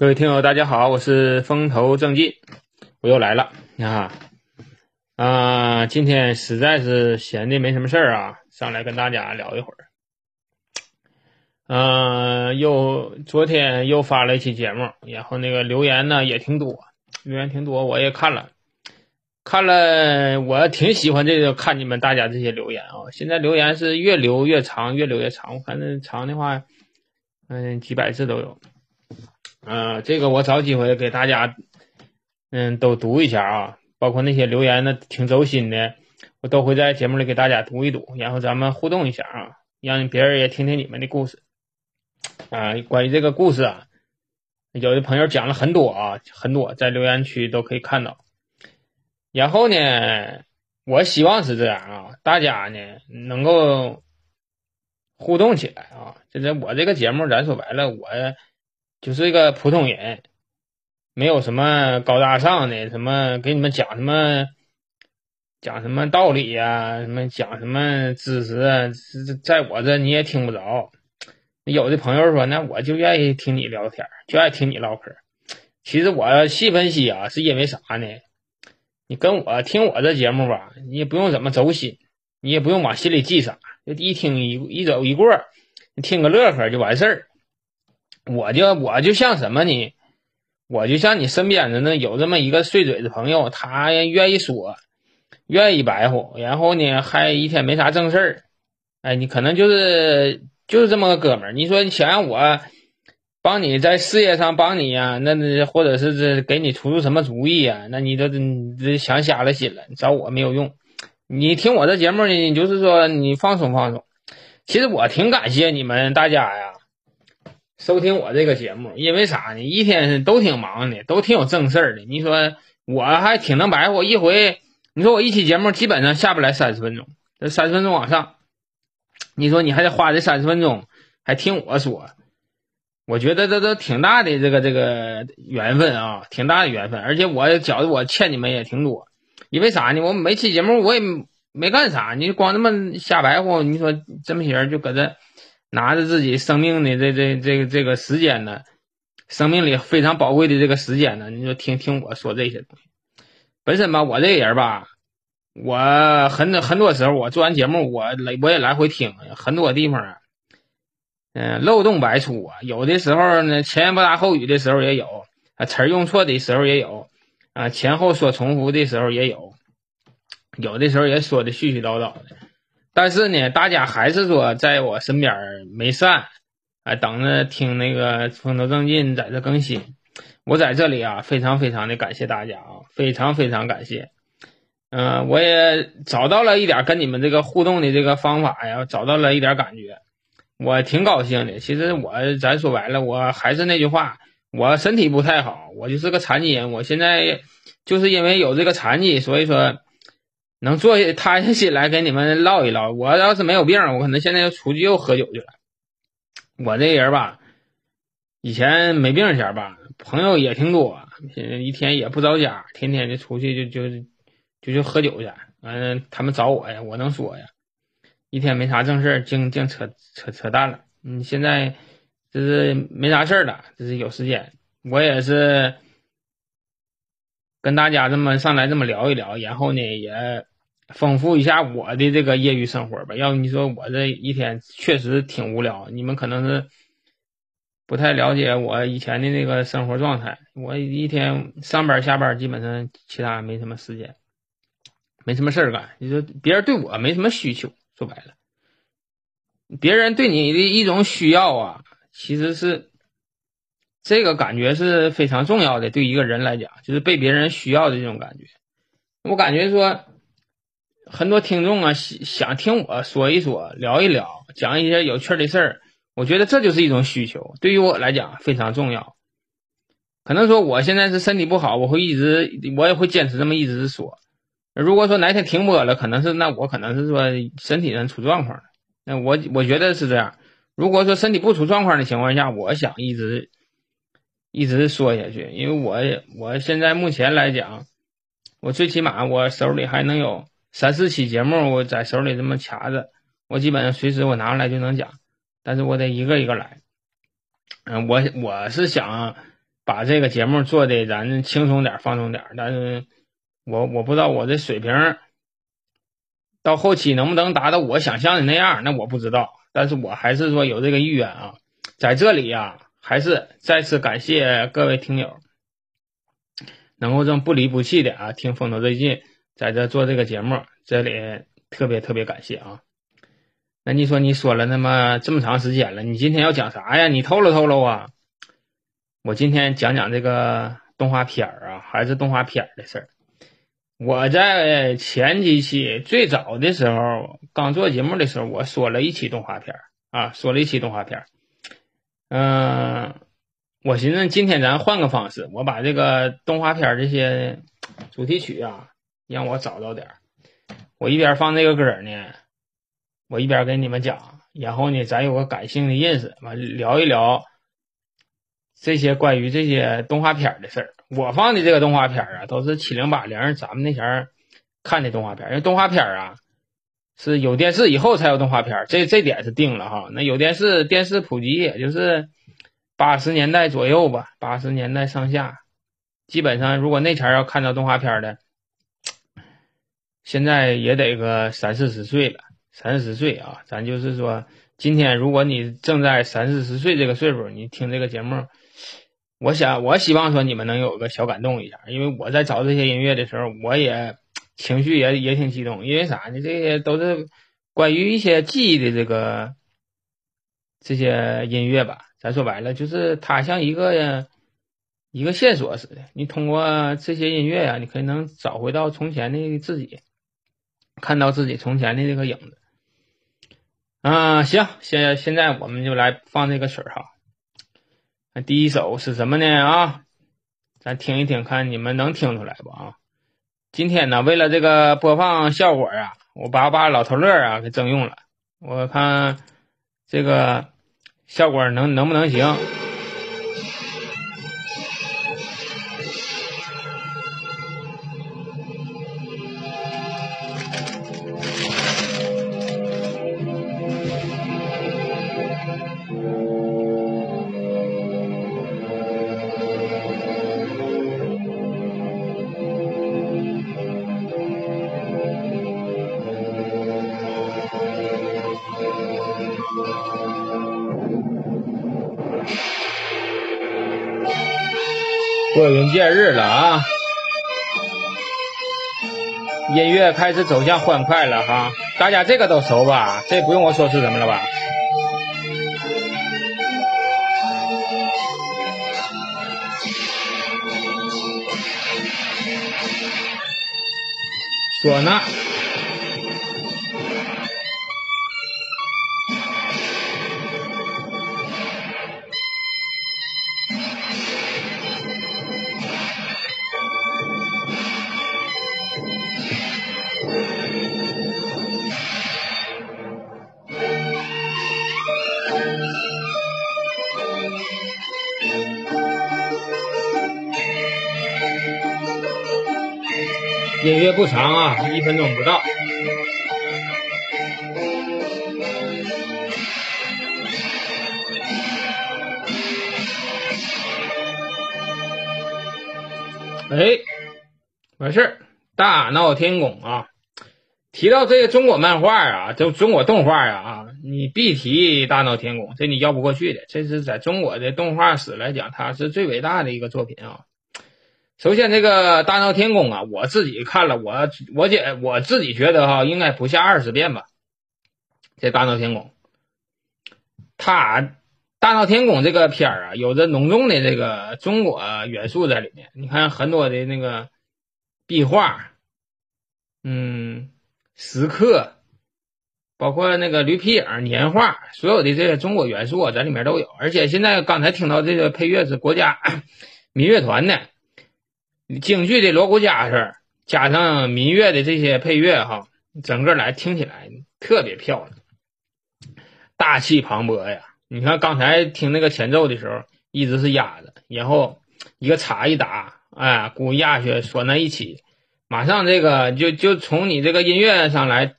各位听友，大家好，我是风头正劲，我又来了，你看啊，今天实在是闲的没什么事儿啊，上来跟大家聊一会儿。嗯，又昨天又发了一期节目，然后那个留言呢也挺多，留言挺多，我也看了，看了，我挺喜欢这个看你们大家这些留言啊。现在留言是越留越长，越留越长，我看那长的话，嗯，几百字都有。嗯，这个我找机会给大家，嗯，都读一下啊，包括那些留言的挺走心的，我都会在节目里给大家读一读，然后咱们互动一下啊，让别人也听听你们的故事啊。关于这个故事啊，有的朋友讲了很多啊，很多在留言区都可以看到。然后呢，我希望是这样啊，大家呢能够互动起来啊。就是我这个节目，咱说白了，我。就是一个普通人，没有什么高大上的，什么给你们讲什么讲什么道理呀，什么讲什么知识，在在我这你也听不着。有的朋友说，那我就愿意听你聊天，就爱听你唠嗑。其实我细分析啊，是因为啥呢？你跟我听我这节目吧，你也不用怎么走心，你也不用往心里记啥，就一听一一走一过，听个乐呵就完事儿。我就我就像什么呢？我就像你身边的那有这么一个碎嘴的朋友，他愿意说，愿意白活，然后呢还一天没啥正事儿。哎，你可能就是就是这么个哥们儿。你说你想让我帮你在事业上帮你呀？那那或者是这给你出出什么主意呀？那你都这想瞎了心了。找我没有用。你听我这节目呢，就是说你放松放松。其实我挺感谢你们大家呀。收听我这个节目，因为啥呢？一天都挺忙的，都挺有正事儿的。你说我还挺能白活，一回你说我一期节目基本上下不来三十分钟，这三十分钟往上，你说你还得花这三十分钟还听我说，我觉得这都挺大的这个这个缘分啊，挺大的缘分。而且我觉得我欠你们也挺多，因为啥呢？我每期节目我也没干啥，你光那么瞎白活，你说这么些人就搁这。拿着自己生命的这这这个这个时间呢，生命里非常宝贵的这个时间呢，你就听听我说这些东西。本身吧，我这个人吧，我很很多时候我做完节目，我来我也来回听，很多地方啊，嗯，漏洞百出啊。有的时候呢，前言不搭后语的时候也有，啊，词儿用错的时候也有，啊，前后说重复的时候也有，有的时候也说的絮絮叨叨的。但是呢，大家还是说在我身边没散，哎，等着听那个风头正劲在这更新。我在这里啊，非常非常的感谢大家啊，非常非常感谢。嗯，我也找到了一点跟你们这个互动的这个方法呀，找到了一点感觉，我挺高兴的。其实我咱说白了，我还是那句话，我身体不太好，我就是个残疾人。我现在就是因为有这个残疾，所以说。能坐下塌下心来跟你们唠一唠。我要是没有病，我可能现在又出去又喝酒去了。我这人吧，以前没病前吧，朋友也挺多，一天也不着家，天天就出去就就就去喝酒去。完了，他们找我呀，我能说呀？一天没啥正事净净扯扯扯淡了。嗯，现在就是没啥事了，就是有时间，我也是跟大家这么上来这么聊一聊，然后呢也。丰富一下我的这个业余生活吧。要不你说我这一天确实挺无聊，你们可能是不太了解我以前的那个生活状态。我一天上班下班，基本上其他没什么时间，没什么事儿干。你说别人对我没什么需求，说白了，别人对你的一种需要啊，其实是这个感觉是非常重要的。对一个人来讲，就是被别人需要的这种感觉。我感觉说。很多听众啊，想听我说一说，聊一聊，讲一些有趣的事儿。我觉得这就是一种需求，对于我来讲非常重要。可能说我现在是身体不好，我会一直，我也会坚持这么一直说。如果说哪天停播了，可能是那我可能是说身体上出状况了。那我我觉得是这样。如果说身体不出状况的情况下，我想一直一直说下去，因为我我现在目前来讲，我最起码我手里还能有。三四期节目我在手里这么卡着，我基本上随时我拿出来就能讲，但是我得一个一个来。嗯，我我是想把这个节目做的咱轻松点、放松点。但是我我不知道我这水平到后期能不能达到我想象的那样，那我不知道。但是我还是说有这个意愿啊，在这里呀，还是再次感谢各位听友，能够这么不离不弃的啊听风头最近在这做这个节目，这里特别特别感谢啊。那你说你说了那么这么长时间了，你今天要讲啥呀？你透露透露啊！我今天讲讲这个动画片儿啊，还是动画片儿的事儿。我在前几期最早的时候刚做节目的时候，我说了一期动画片儿啊，说了一期动画片儿。嗯，我寻思今天咱换个方式，我把这个动画片儿这些主题曲啊，让我找到点儿。我一边放这个歌呢。我一边跟你们讲，然后呢，咱有个感性的认识，完聊一聊这些关于这些动画片的事儿。我放的这个动画片啊，都是七零八零咱们那前儿看的动画片。因为动画片啊，是有电视以后才有动画片，这这点是定了哈。那有电视，电视普及也就是八十年代左右吧，八十年代上下，基本上如果那前要看到动画片的，现在也得个三四十岁了。三四十岁啊，咱就是说，今天如果你正在三四十岁这个岁数，你听这个节目，我想，我希望说你们能有个小感动一下，因为我在找这些音乐的时候，我也 情绪也也挺激动，因为啥呢？这些都是关于一些记忆的这个这些音乐吧。咱说白了，就是它像一个一个线索似的，你通过这些音乐呀，你可以能找回到从前的自己，看到自己从前的这个影子。啊，行，现现在我们就来放这个曲儿哈。第一首是什么呢？啊，咱听一听，看你们能听出来不啊？今天呢，为了这个播放效果啊，我把把老头乐啊给征用了，我看这个效果能能不能行。节日了啊！音乐开始走向欢快了哈，大家这个都熟吧？这不用我说是什么了吧？唢呐。音乐不长啊，一分钟不到。哎，完事儿，大闹天宫啊！提到这个中国漫画啊，就中国动画呀啊，你必提大闹天宫，这你要不过去的。这是在中国的动画史来讲，它是最伟大的一个作品啊。首先，这个大闹天宫啊，我自己看了，我我觉我自己觉得哈，应该不下二十遍吧。这大闹天宫，它大闹天宫这个片儿啊，有着浓重的这个中国元素在里面。你看很多的那个壁画，嗯，石刻，包括那个驴皮影、年画，所有的这些中国元素啊，在里面都有。而且现在刚才听到这个配乐是国家 民乐团的。京剧的锣鼓家声，加上民乐的这些配乐，哈，整个来听起来特别漂亮，大气磅礴呀！你看刚才听那个前奏的时候，一直是压着，然后一个叉一打，哎，鼓压去拴在一起，马上这个就就从你这个音乐上来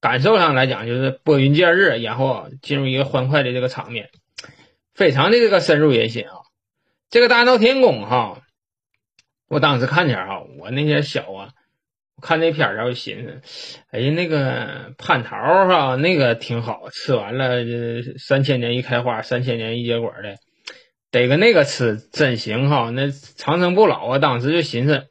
感受上来讲，就是拨云见日，然后进入一个欢快的这个场面，非常的这个深入人心啊！这个大闹天宫哈，我当时看前哈，我那些小啊，我看那片儿，然后寻思，哎呀，那个蟠桃哈，那个挺好吃，完了三千年一开花，三千年一结果的，得个那个吃真行哈，那长生不老啊！当时就寻思，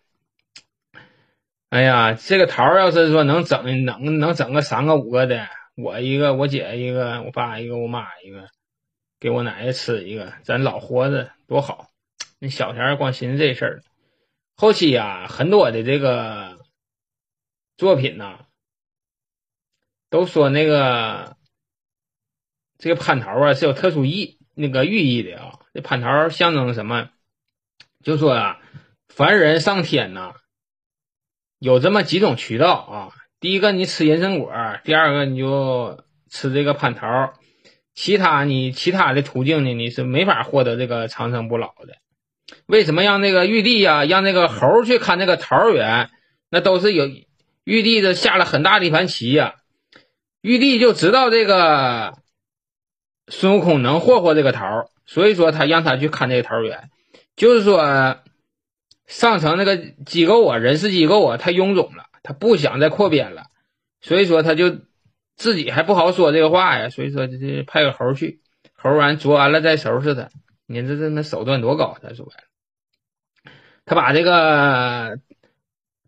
哎呀，这个桃要是说能整，能能整个三个五个的。我一个，我姐一个，我爸一个，我妈一个，给我奶奶吃一个，咱老活着多好。那小前光寻思这事儿，后期呀，很多的这个作品呐，都说那个这个蟠桃啊是有特殊意那个寓意的啊。这蟠桃象征什么？就说啊，凡人上天呐，有这么几种渠道啊。第一个，你吃人参果；第二个，你就吃这个蟠桃。其他你其他的途径呢，你是没法获得这个长生不老的。为什么让那个玉帝呀，让那个猴去看那个桃园？那都是有玉帝的下了很大的一盘棋呀。玉帝就知道这个孙悟空能霍霍这个桃，所以说他让他去看这个桃园，就是说上层那个机构啊，人事机构啊，太臃肿了。他不想再扩编了，所以说他就自己还不好说这个话呀，所以说这派个猴去，猴完捉完了再收拾他。你这这那手段多高？他说白了，他把这个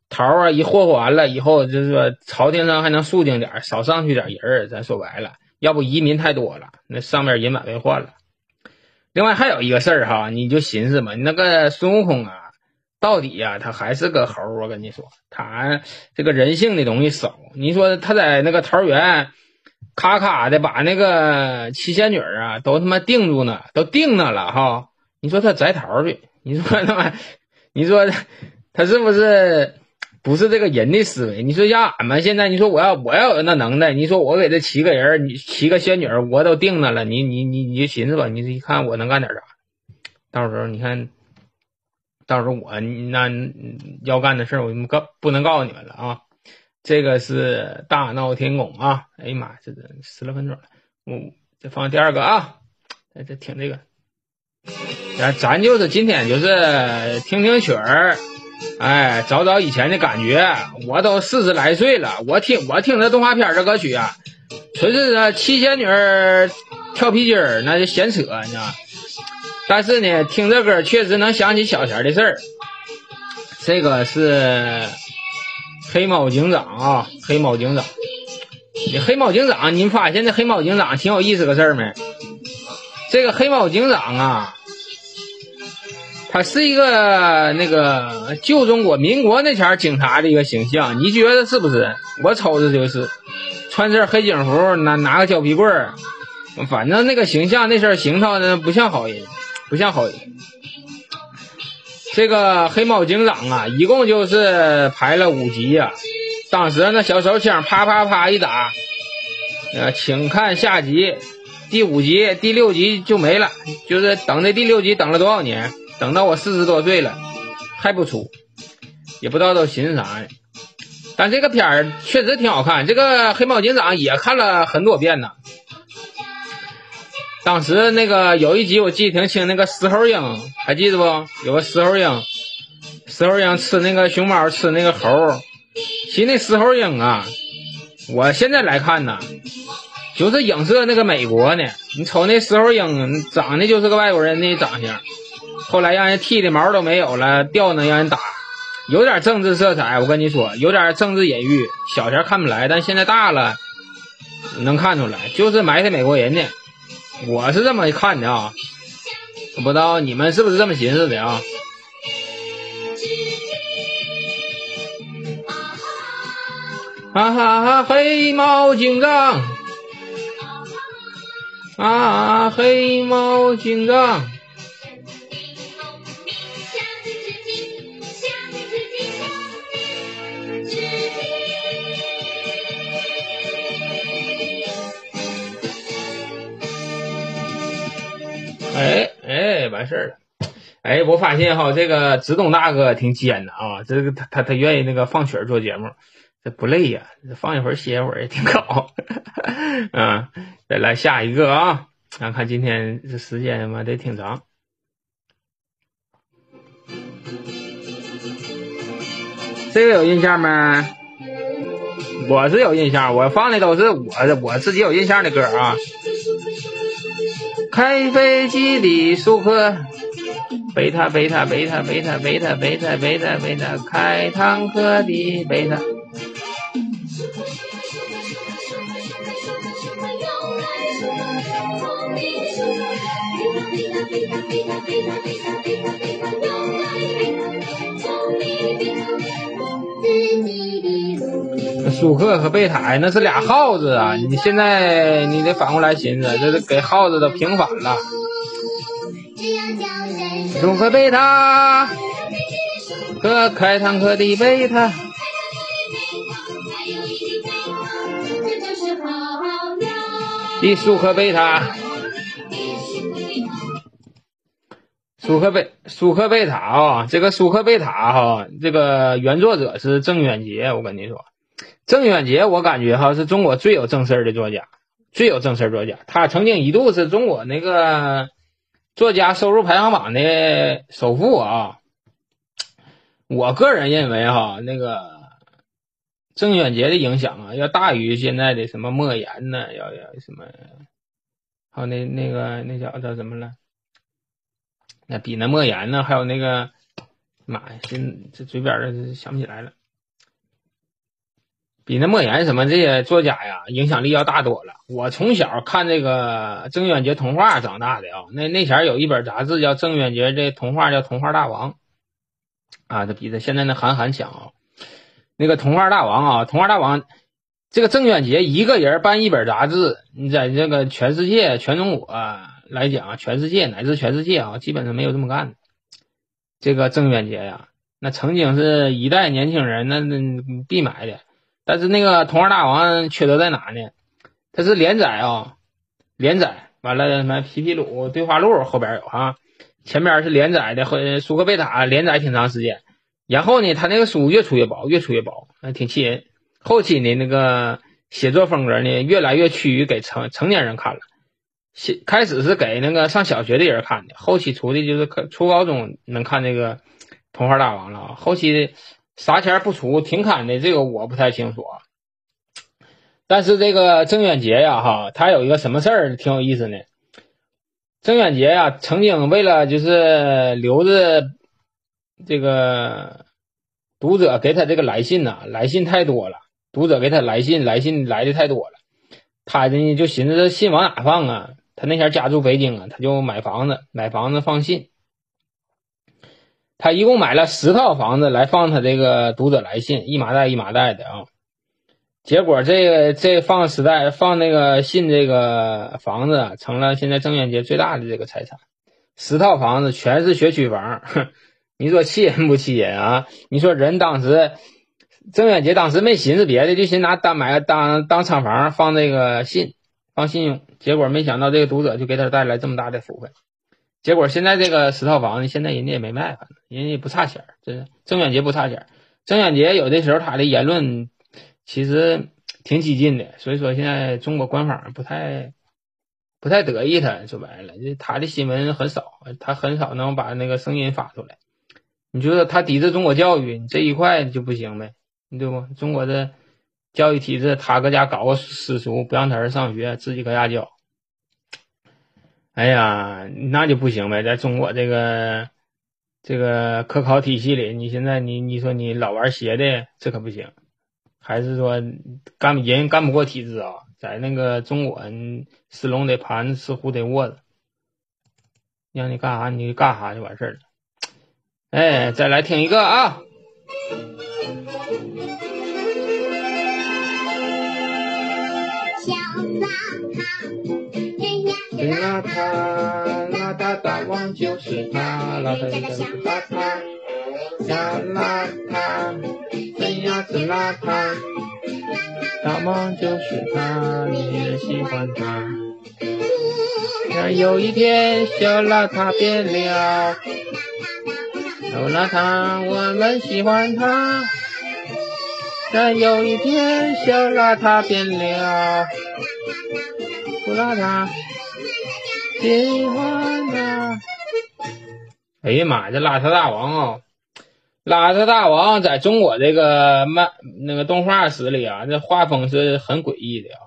桃啊一霍霍完了以后，就是说朝廷上还能肃静点，少上去点人儿。咱说白了，要不移民太多了，那上面人满为患了。另外还有一个事儿哈，你就寻思嘛，你那个孙悟空啊。到底呀，他还是个猴儿。我跟你说，他这个人性的东西少。你说他在那个桃园，咔咔的把那个七仙女啊都他妈定住呢，都定那了哈。你说他摘桃去？你说他妈，你说他是不是不是这个人的思维？你说像俺们现在，你说我要我要有那能耐，你说我给这七个人，你七个仙女我都定那了，你你你你就寻思吧，你一看我能干点啥？到时候你看。到时候我那要干的事儿，我告不能告诉你们了啊！这个是大闹天宫啊！哎呀妈，这这十来分钟了，我再放第二个啊！再再听这个，咱咱就是今天就是听听曲儿，哎，找找以前的感觉。我都四十来岁了，我听我听这动画片的歌曲啊，纯是这七仙女跳皮筋儿，那就闲扯，你知道。但是呢，听这歌确实能想起小前的事儿。这个是黑猫警长啊，黑猫警长。你黑猫警长，你发现这黑猫警长挺有意思个事儿没？这个黑猫警长啊，他是一个那个旧中国民国那前儿警察的一个形象，你觉得是不是？我瞅着就是，穿身黑警服，拿拿个胶皮棍儿，反正那个形象那身行头呢，不像好人。不像好人。这个黑猫警长啊，一共就是排了五集呀。当时那小手枪啪啪啪一打，呃，请看下集，第五集、第六集就没了。就是等这第六集等了多少年？等到我四十多岁了还不出，也不知道都寻思啥呢。但这个片儿确实挺好看，这个黑猫警长也看了很多遍呢。当时那个有一集我记得挺清，那个石猴鹰还记得不？有个石猴鹰，石猴鹰吃那个熊猫，吃那个猴。其实那石猴鹰啊，我现在来看呢，就是影射那个美国呢。你瞅那石猴鹰长得就是个外国人的长相，后来让人剃的毛都没有了，吊呢让人打，有点政治色彩。我跟你说，有点政治隐喻。小前看不来，但现在大了能看出来，就是埋汰美国人呢。我是这么看的啊，不知道你们是不是这么寻思的啊？啊哈哈，黑猫警长，啊，黑猫警长。哎哎，完事儿了。哎，我发现哈，这个子东大哥挺尖的啊。这个他他他愿意那个放曲儿做节目，这不累呀，放一会儿歇一会儿也挺好。嗯，再来下一个啊。咱看今天这时间，他妈得挺长。这个有印象吗？我是有印象，我放的都是我我自己有印象的歌啊。开飞机的舒克，贝塔贝塔贝塔贝塔贝塔贝塔贝塔贝塔，开坦克的贝塔。舒克和贝塔那是俩耗子啊！你现在你得反过来寻思，这是给耗子都平反了。舒克贝塔和开坦克的贝塔。的舒克贝塔。舒克贝舒克贝塔啊，这个舒克贝塔哈，这个原作者是郑渊洁。我跟你说，郑渊洁，我感觉哈是中国最有正事儿的作家，最有正事儿作家。他曾经一度是中国那个作家收入排行榜的首富啊。我个人认为哈，那个郑渊洁的影响啊，要大于现在的什么莫言呢，要要什么，还有那那个那叫叫什么了？那比那莫言呢，还有那个，妈呀，这这嘴边儿想不起来了。比那莫言什么这些作家呀，影响力要大多了。我从小看这个郑渊洁童话长大的啊，那那前有一本杂志叫郑渊洁这童话叫《童话大王》，啊，这比他现在那韩寒强啊。那个《童话大王》啊，《童话大王》，这个郑渊洁一个人办一本杂志，你在这个全世界、全中国。来讲啊，全世界乃至全世界啊，基本上没有这么干的。这个郑渊洁呀，那曾经是一代年轻人那那必买的。但是那个《童话大王》缺德在哪呢？他是连载啊，连载完了什么皮皮鲁对话录后边有哈，前边是连载的和舒克贝塔连载挺长时间。然后呢，他那个书越出越薄，越出越薄，那挺气人。后期呢，那个写作风格呢，越来越趋于给成成年人看了。先开始是给那个上小学的人看的，后期出的就是初高中能看这个《童话大王》了。后期啥钱不出停刊的，这个我不太清楚啊。但是这个郑渊洁呀，哈，他有一个什么事儿挺有意思呢？郑渊洁呀，曾经为了就是留着这个读者给他这个来信呐，来信太多了，读者给他来信，来信来的太多了，他呢就寻思这信往哪放啊？他那前家住北京啊，他就买房子，买房子放信。他一共买了十套房子来放他这个读者来信，一麻袋一麻袋的啊。结果这个这放时代放那个信这个房子成了现在郑渊洁最大的这个财产。十套房子全是学区房，你说气人不气人啊？你说人当时郑渊洁当时没寻思别的，就寻拿当买当当厂房放这个信。放信用，结果没想到这个读者就给他带来这么大的福分。结果现在这个十套房子，现在人家也没卖，反正人家也不差钱儿。这郑渊洁不差钱儿，郑渊洁有的时候他的言论其实挺激进的，所以说现在中国官方不太不太得意他。说白了，就他的新闻很少，他很少能把那个声音发出来。你觉得他抵制中国教育你这一块就不行呗？你对不？中国的。教育体制，他搁家搞个私塾，不让他儿子上学，自己搁家教。哎呀，那就不行呗！在中国这个这个科考体系里，你现在你你说你老玩邪的，这可不行。还是说干人干不过体制啊？在那个中国，吃龙得盘，吃虎得卧着，让你干啥你就干啥就完事儿了。哎，再来听一个啊！邋遢，邋遢大王就是他，邋遢的小邋遢，小邋遢，怎样子邋遢？大王就是他，你也喜欢他。但有一天，小邋遢变了，小邋遢，我们喜欢他。但有一天，小邋遢变了，不邋遢。喜欢他。哎呀妈呀，这邋遢大王啊！邋遢大王在中国这个漫那个动画史里啊，这画风是很诡异的啊。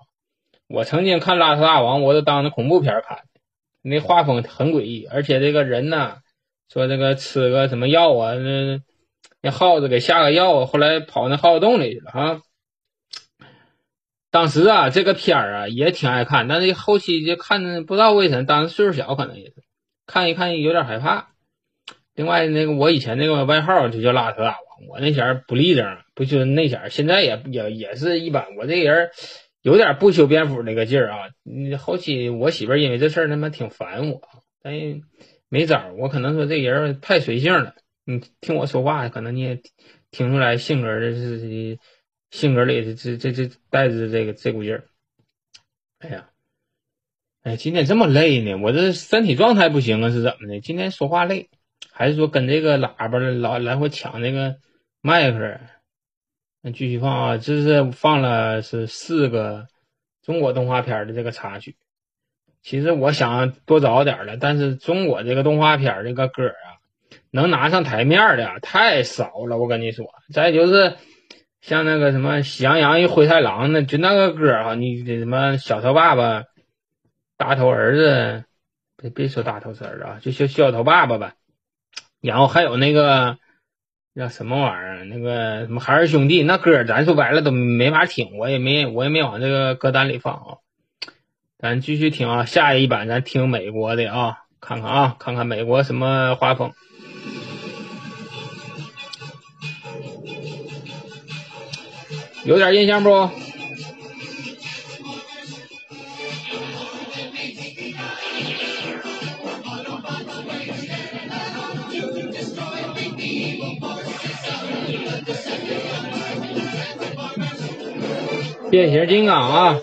我曾经看邋遢大王，我都当成恐怖片看，那画风很诡异，而且这个人呢，说这个吃个什么药啊，那那耗子给下个药，后来跑那耗子洞里去了啊。当时啊，这个片儿啊也挺爱看，但是后期就看不知道为什么，当时岁数小，可能也是看一看有点害怕。另外，那个我以前那个外号就叫邋遢大王，我那前儿不立正，不就那前儿，现在也也也是一般。我这人有点不修边幅那个劲儿啊。后期我媳妇儿因为这事儿他妈挺烦我，但没招儿。我可能说这人太随性了，你听我说话，可能你也听出来性格的是性格里这这这这带着这个这股劲儿。哎呀，哎，今天这么累呢，我这身体状态不行啊，是怎么的？今天说话累。还是说跟这个喇叭老来回抢那个麦克？那继续放啊，这是放了是四个中国动画片的这个插曲。其实我想多找点了，但是中国这个动画片这个歌啊，能拿上台面的太少了。我跟你说，再就是像那个什么《喜羊羊与灰太狼》那就那个歌啊，你什么小头爸爸、大头儿子，别别说大头儿子啊，就小小头爸爸吧。然后还有那个叫什么玩意儿？那个什么海尔兄弟那歌，咱说白了都没法听，我也没我也没往这个歌单里放啊。咱继续听啊，下一版咱听美国的啊，看看啊，看看美国什么画风，有点印象不？变形金刚啊！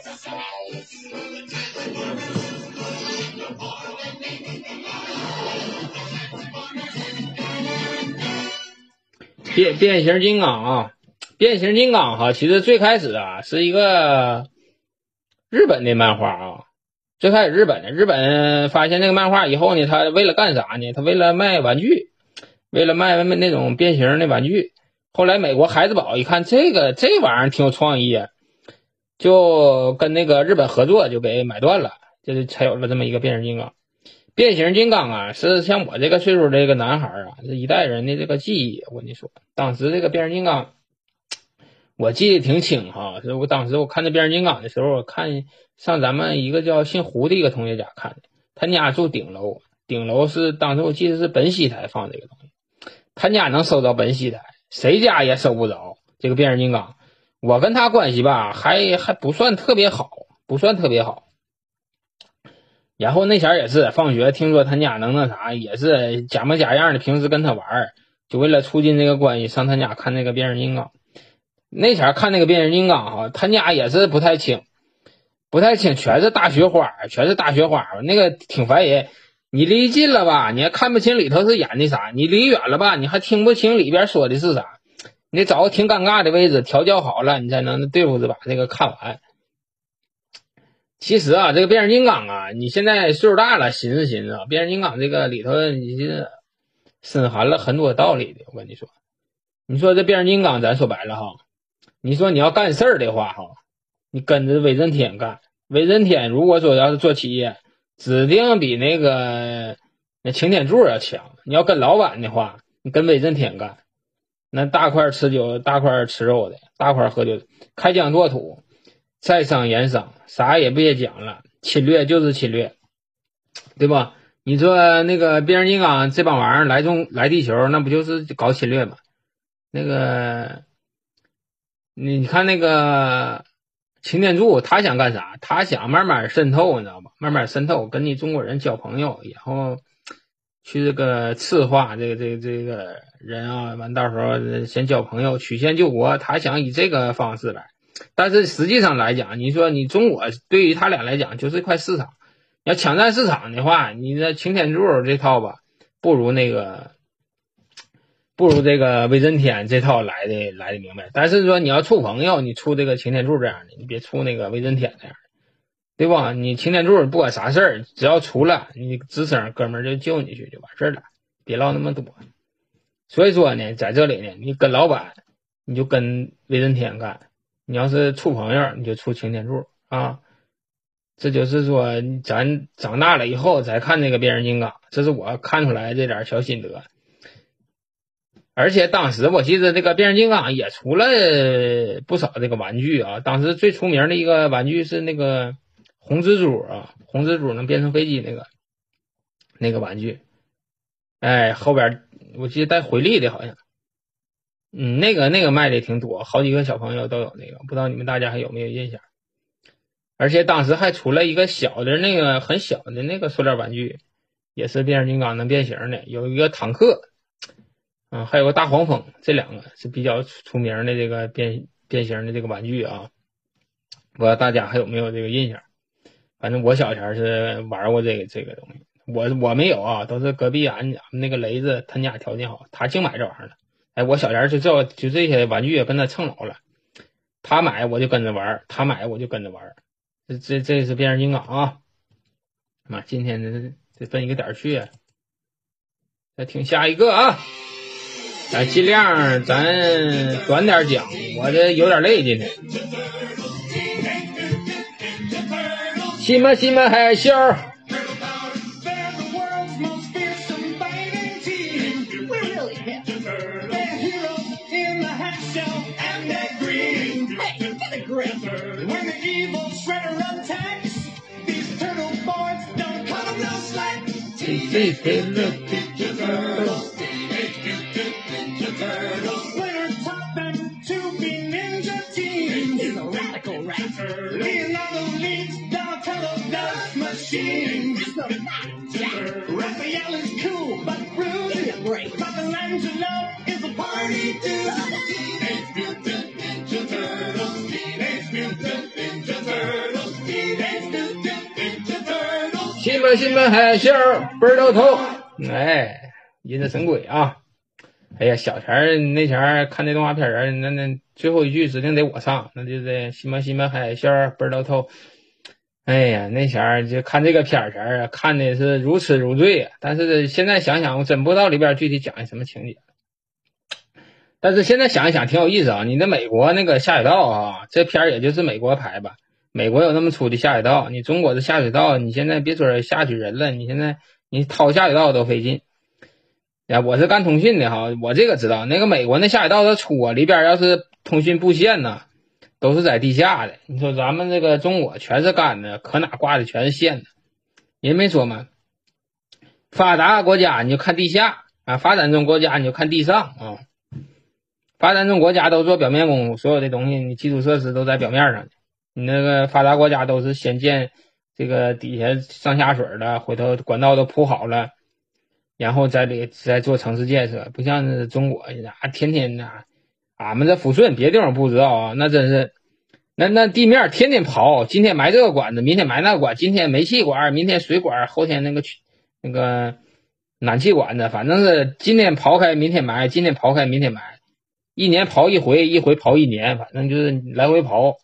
变变形金刚啊！变形金刚哈，其实最开始啊是一个日本的漫画啊。最开始日本的日本发现那个漫画以后呢，他为了干啥呢？他为了卖玩具，为了卖卖那种变形的玩具。后来美国孩子宝一看这个这玩意儿挺有创意啊。就跟那个日本合作，就给买断了，就是才有了这么一个变形金刚。变形金刚啊，是像我这个岁数这个男孩啊，这一代人的这个记忆。我跟你说，当时这个变形金刚，我记得挺清哈。是我当时我看那变形金刚的时候，我看上咱们一个叫姓胡的一个同学家看的，他家住顶楼，顶楼是当时我记得是本溪台放这个东西，他家能收到本溪台，谁家也收不着这个变形金刚。我跟他关系吧，还还不算特别好，不算特别好。然后那前儿也是放学，听说他家能那啥，也是假模假样的，平时跟他玩，就为了促进这个关系，上他家看那个变形金刚。那前儿看那个变形金刚哈，他家也是不太清，不太清，全是大雪花，全是大雪花，那个挺烦人。你离近了吧，你还看不清里头是演的啥；你离远了吧，你还听不清里边说的是啥。你得找个挺尴尬的位置，调教好了，你才能对付着把这个看完。其实啊，这个变形金刚啊，你现在岁数大了，寻思寻思，变形金刚这个里头，你这深含了很多道理的。我跟你说，你说这变形金刚，咱说白了哈，你说你要干事儿的话哈，你跟着威震天干。威震天如果说要是做企业，指定比那个那擎天柱要强。你要跟老板的话，你跟威震天干。那大块吃酒，大块吃肉的，大块喝酒，开疆拓土，在商言商，啥也别讲了，侵略就是侵略，对吧？你说那个变形金刚这帮玩意儿来中来地球，那不就是搞侵略吗？那个，你看那个擎天柱，他想干啥？他想慢慢渗透，你知道吧？慢慢渗透，跟你中国人交朋友，然后。去这个赤化这个这个这个人啊，完到时候先交朋友，曲线救国，他想以这个方式来。但是实际上来讲，你说你中国对于他俩来讲就是一块市场，要抢占市场的话，你这擎天柱这套吧，不如那个，不如这个威震天这套来的来的明白。但是说你要处朋友，你处这个擎天柱这样的，你别处那个威震天那样的。对吧？你擎天柱不管啥事儿，只要出了你吱声，哥们儿就救你去就完事儿了，别唠那么多。所以说呢，在这里呢，你跟老板，你就跟威震天干；你要是处朋友，你就处擎天柱啊。这就是说，咱长大了以后再看那个变形金刚，这是我看出来这点小心得。而且当时我记得这个变形金刚也出了不少这个玩具啊。当时最出名的一个玩具是那个红蜘蛛啊，红蜘蛛能变成飞机那个那个玩具。哎，后边我记得带回力的，好像，嗯，那个那个卖的挺多，好几个小朋友都有那个，不知道你们大家还有没有印象？而且当时还出了一个小的那个很小的那个塑料玩具，也是变形金刚能变形的，有一个坦克，嗯，还有个大黄蜂，这两个是比较出名的这个变变形的这个玩具啊。不知道大家还有没有这个印象？反正我小前是玩过这个这个东西，我我没有啊，都是隔壁俺俺们那个雷子，他家条件好，他净买这玩意儿了。哎，我小前就这就这些玩具跟他蹭老了，他买我就跟着玩，他买我就跟着玩。这这这是变形金刚啊！妈，今天这这奔一个点儿去，再听下一个啊！咱尽量咱短点讲，我这有点累今呢。西门西门海秀。儿 Leonardo leads Donatello does machine. He's a ninja. Raphael is cool but rude. He's great. Michelangelo is a party dude. Teenage Mutant Ninja Turtles. Teenage Mutant Ninja Turtles. Teenage Mutant Ninja Turtles. 新闻新闻海啸。倍儿头，哎，忍者神龟啊！ 哎呀，小前儿那前儿看那动画片儿，那那最后一句指定得我上，那就是西门西门海啸倍儿头。哎呀，那前儿就看这个片儿前儿啊，看的是如痴如醉啊。但是现在想想，我真不知道里边具体讲的什么情节。但是现在想一想，挺有意思啊！你那美国那个下水道啊，这片儿也就是美国拍吧？美国有那么粗的下水道，你中国的下水道，你现在别说下去人了，你现在。你掏下水道都费劲，呀，我是干通讯的哈，我这个知道。那个美国那下水道它粗啊，里边要是通讯布线呢，都是在地下的。你说咱们这个中国全是干的，可哪挂的全是线的。人没说吗，发达国家你就看地下啊，发展中国家你就看地上啊。发展中国家都做表面功夫，所有的东西你基础设施都在表面上你那个发达国家都是先建。这个底下上下水的，回头管道都铺好了，然后再里再做城市建设，不像是中国啊，天天呐，俺们这抚顺别地方不知道啊，那真是，那那地面天天刨，今天埋这个管子，明天埋那个管，今天煤气管，明天水管，后天那个那个暖气管子，反正是今天刨开，明天埋，今天刨开，明天埋，一年刨一回，一回刨一年，反正就是来回刨。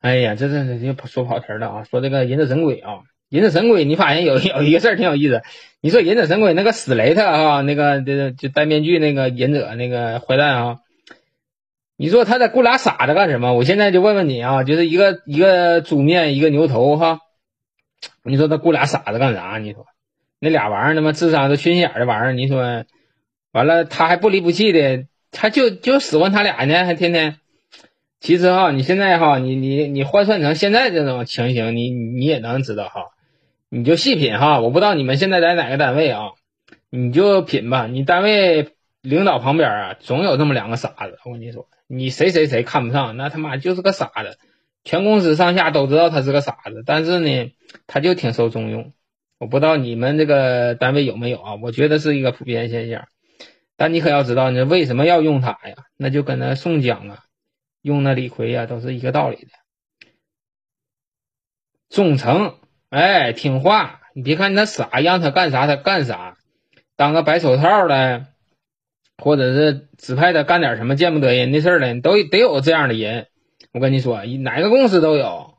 哎呀，这这这又说跑题了啊！说这个忍者神鬼啊，忍者神龟，你发现有 有一个事儿挺有意思。你说忍者神龟那个死雷特啊，那个就就戴面具那个忍者那个坏蛋啊，你说他在雇俩傻子干什么？我现在就问问你啊，就是一个一个猪面一个牛头哈，你说他雇俩傻子干啥？你说那俩玩意儿他妈智商都缺心眼儿的玩意儿，你说完了他还不离不弃的，他就就使唤他俩呢，还天天。其实哈，你现在哈，你你你换算成现在这种情形，你你也能知道哈，你就细品哈。我不知道你们现在在哪个单位啊，你就品吧。你单位领导旁边啊，总有这么两个傻子。我跟你说，你谁谁谁看不上，那他妈就是个傻子。全公司上下都知道他是个傻子，但是呢，他就挺受重用。我不知道你们这个单位有没有啊？我觉得是一个普遍现象。但你可要知道，你为什么要用他呀？那就跟那宋江啊。用那李逵呀，都是一个道理的，忠诚，哎，听话。你别看他傻，让他干啥他干啥，当个白手套的，或者是指派他干点什么见不得人的事儿的，都得有这样的人。我跟你说，哪个公司都有。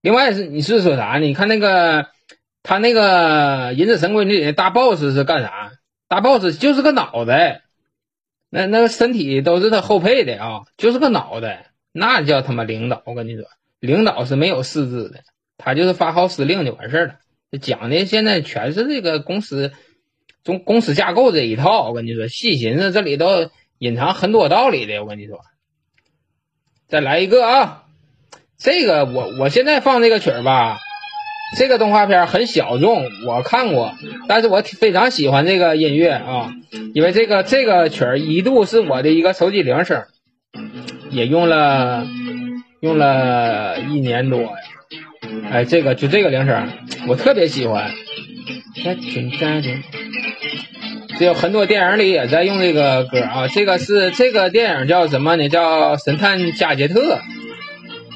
另外是你是说啥呢？你看那个他那个《忍者神龟》里的大 boss 是干啥？大 boss 就是个脑袋，那那个身体都是他后配的啊，就是个脑袋，那叫他妈领导。我跟你说，领导是没有四肢的，他就是发号施令就完事儿了。讲的现在全是这个公司中公司架构这一套。我跟你说，细寻思这里头隐藏很多道理的。我跟你说，再来一个啊，这个我我现在放这个曲儿吧。这个动画片很小众，我看过，但是我非常喜欢这个音乐啊，因为这个这个曲儿一度是我的一个手机铃声，也用了用了一年多呀。哎，这个就这个铃声，我特别喜欢。这有很多电影里也在用这个歌啊。这个是这个电影叫什么呢？叫《神探加杰特》，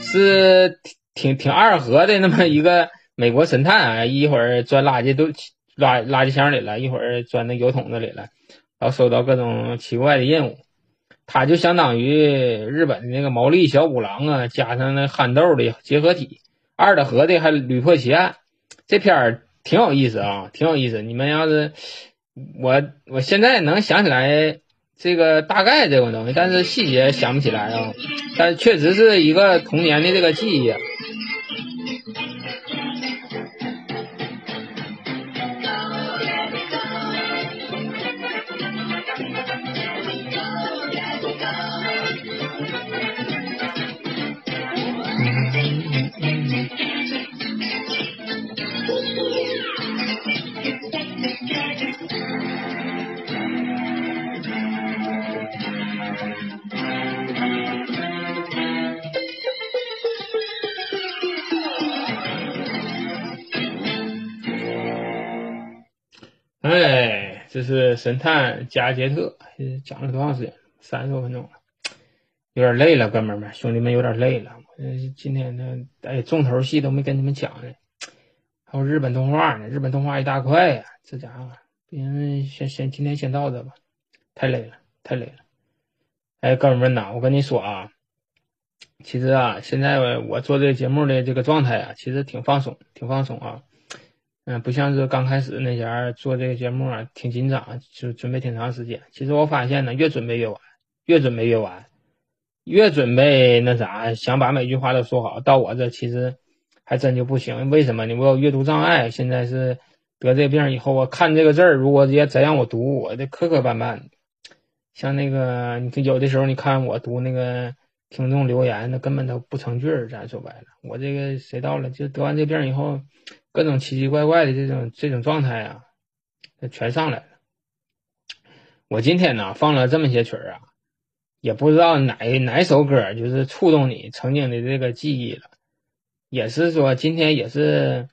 是挺挺二合的那么一个。美国神探啊，一会儿钻垃圾都垃垃圾箱里了，一会儿钻那油桶子里了，然后收到各种奇怪的任务，他就相当于日本的那个毛利小五郎啊，加上那憨豆的结合体，二的河的还屡破奇案，这片儿挺有意思啊，挺有意思。你们要是我我现在能想起来这个大概这个东西，但是细节想不起来啊，但确实是一个童年的这个记忆。哎，这是神探加杰特，讲了多长时间？三十多分钟了，有点累了，哥们们，兄弟们有点累了。今天呢，哎，重头戏都没跟你们讲呢，还有日本动画呢，日本动画一大块呀，这家伙，行，先先今天先到这吧，太累了，太累了。哎，哥们们呐，我跟你说啊，其实啊，现在我做这个节目的这个状态啊，其实挺放松，挺放松啊。嗯，不像是刚开始那前儿做这个节目啊，挺紧张，就准备挺长时间。其实我发现呢，越准备越晚，越准备越晚，越准备那啥，想把每句话都说好，到我这其实还真就不行。为什么呢？我有阅读障碍，现在是得这病以后，我看这个字儿，如果也再让我读，我这磕磕绊绊。像那个，你有的时候你看我读那个听众留言，那根本都不成句儿。咱说白了，我这个谁到了，就得完这病以后。各种奇奇怪怪的这种这种状态啊，全上来了。我今天呢放了这么些曲儿啊，也不知道哪哪首歌就是触动你曾经的这个记忆了。也是说今天也是，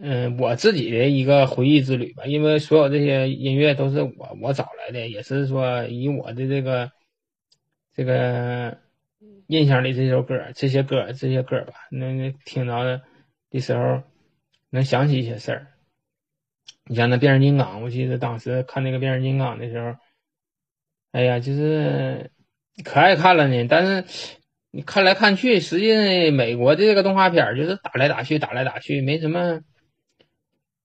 嗯，我自己的一个回忆之旅吧。因为所有这些音乐都是我我找来的，也是说以我的这个这个印象里这首歌、这些歌、这些歌吧，那那听到的。时候，能想起一些事儿。你像那变形金刚，我记得当时看那个变形金刚的时候，哎呀，就是可爱看了呢。但是你看来看去，实际美国的这个动画片就是打来打去，打来打去，没什么，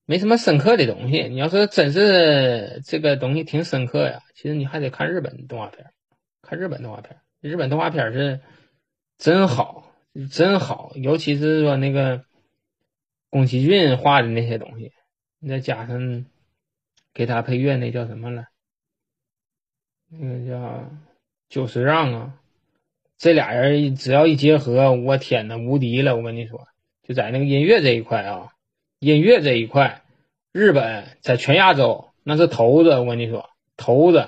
没什么深刻的东西。你要说真是这个东西挺深刻呀，其实你还得看日本动画片，看日本动画片，日本动画片是真好，真好，尤其是说那个。宫崎骏画的那些东西，你再加上给他配乐那叫什么了？那个叫久石让啊，这俩人只要一结合，我天呐，无敌了！我跟你说，就在那个音乐这一块啊，音乐这一块，日本在全亚洲那是头子。我跟你说，头子。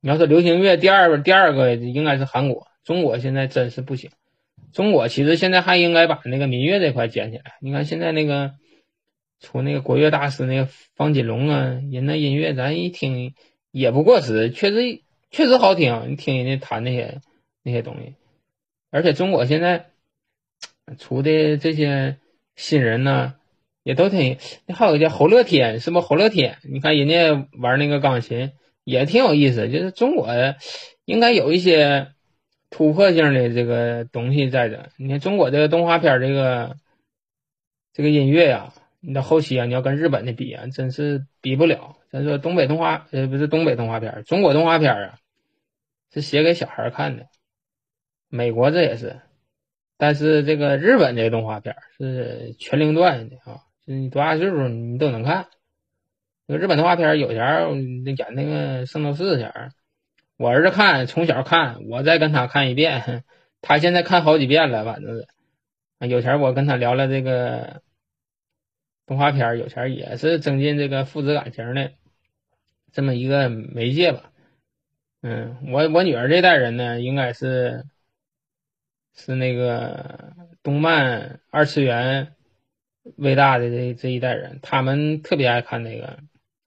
你要说流行乐第二第二个应该是韩国，中国现在真是不行。中国其实现在还应该把那个民乐这块捡起来。你看现在那个出那个国乐大师那个方锦龙啊，人那音乐咱一听也不过时，确实确实好听。你听人家弹那些那些东西，而且中国现在出的这些新人呢，也都挺。还有个叫侯乐天，是不侯乐天？你看人家玩那个钢琴也挺有意思。就是中国应该有一些。突破性的这个东西在这，你看中国这个动画片这个这个音乐呀，你到后期啊，你要跟日本的比啊，真是比不了。咱说东北动画，呃，不是东北动画片，中国动画片啊，是写给小孩看的。美国这也是，但是这个日本这个动画片是全龄段的啊，你多大岁数你都能看。那日本动画片有前演那个圣斗士前我儿子看，从小看，我再跟他看一遍，他现在看好几遍了，反正是。有钱我跟他聊了这个动画片有钱也是增进这个父子感情的这么一个媒介吧。嗯，我我女儿这代人呢，应该是是那个动漫二次元伟大的这这一代人，他们特别爱看那个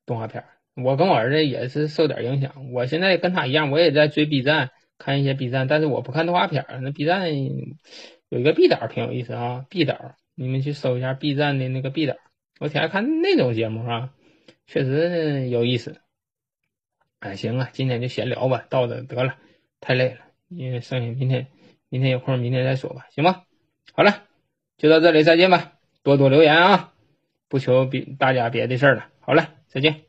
动画片我跟我儿子也是受点影响，我现在跟他一样，我也在追 B 站，看一些 B 站，但是我不看动画片那 B 站。有一个 B 岛挺有意思啊，B 岛，你们去搜一下 B 站的那个 B 岛，我挺爱看那种节目啊，确实有意思。哎，行啊，今天就闲聊吧，到这得了，太累了，因为剩下明天，明天有空，明天再说吧，行吧？好了，就到这里，再见吧，多多留言啊，不求别大家别的事儿了。好嘞，再见。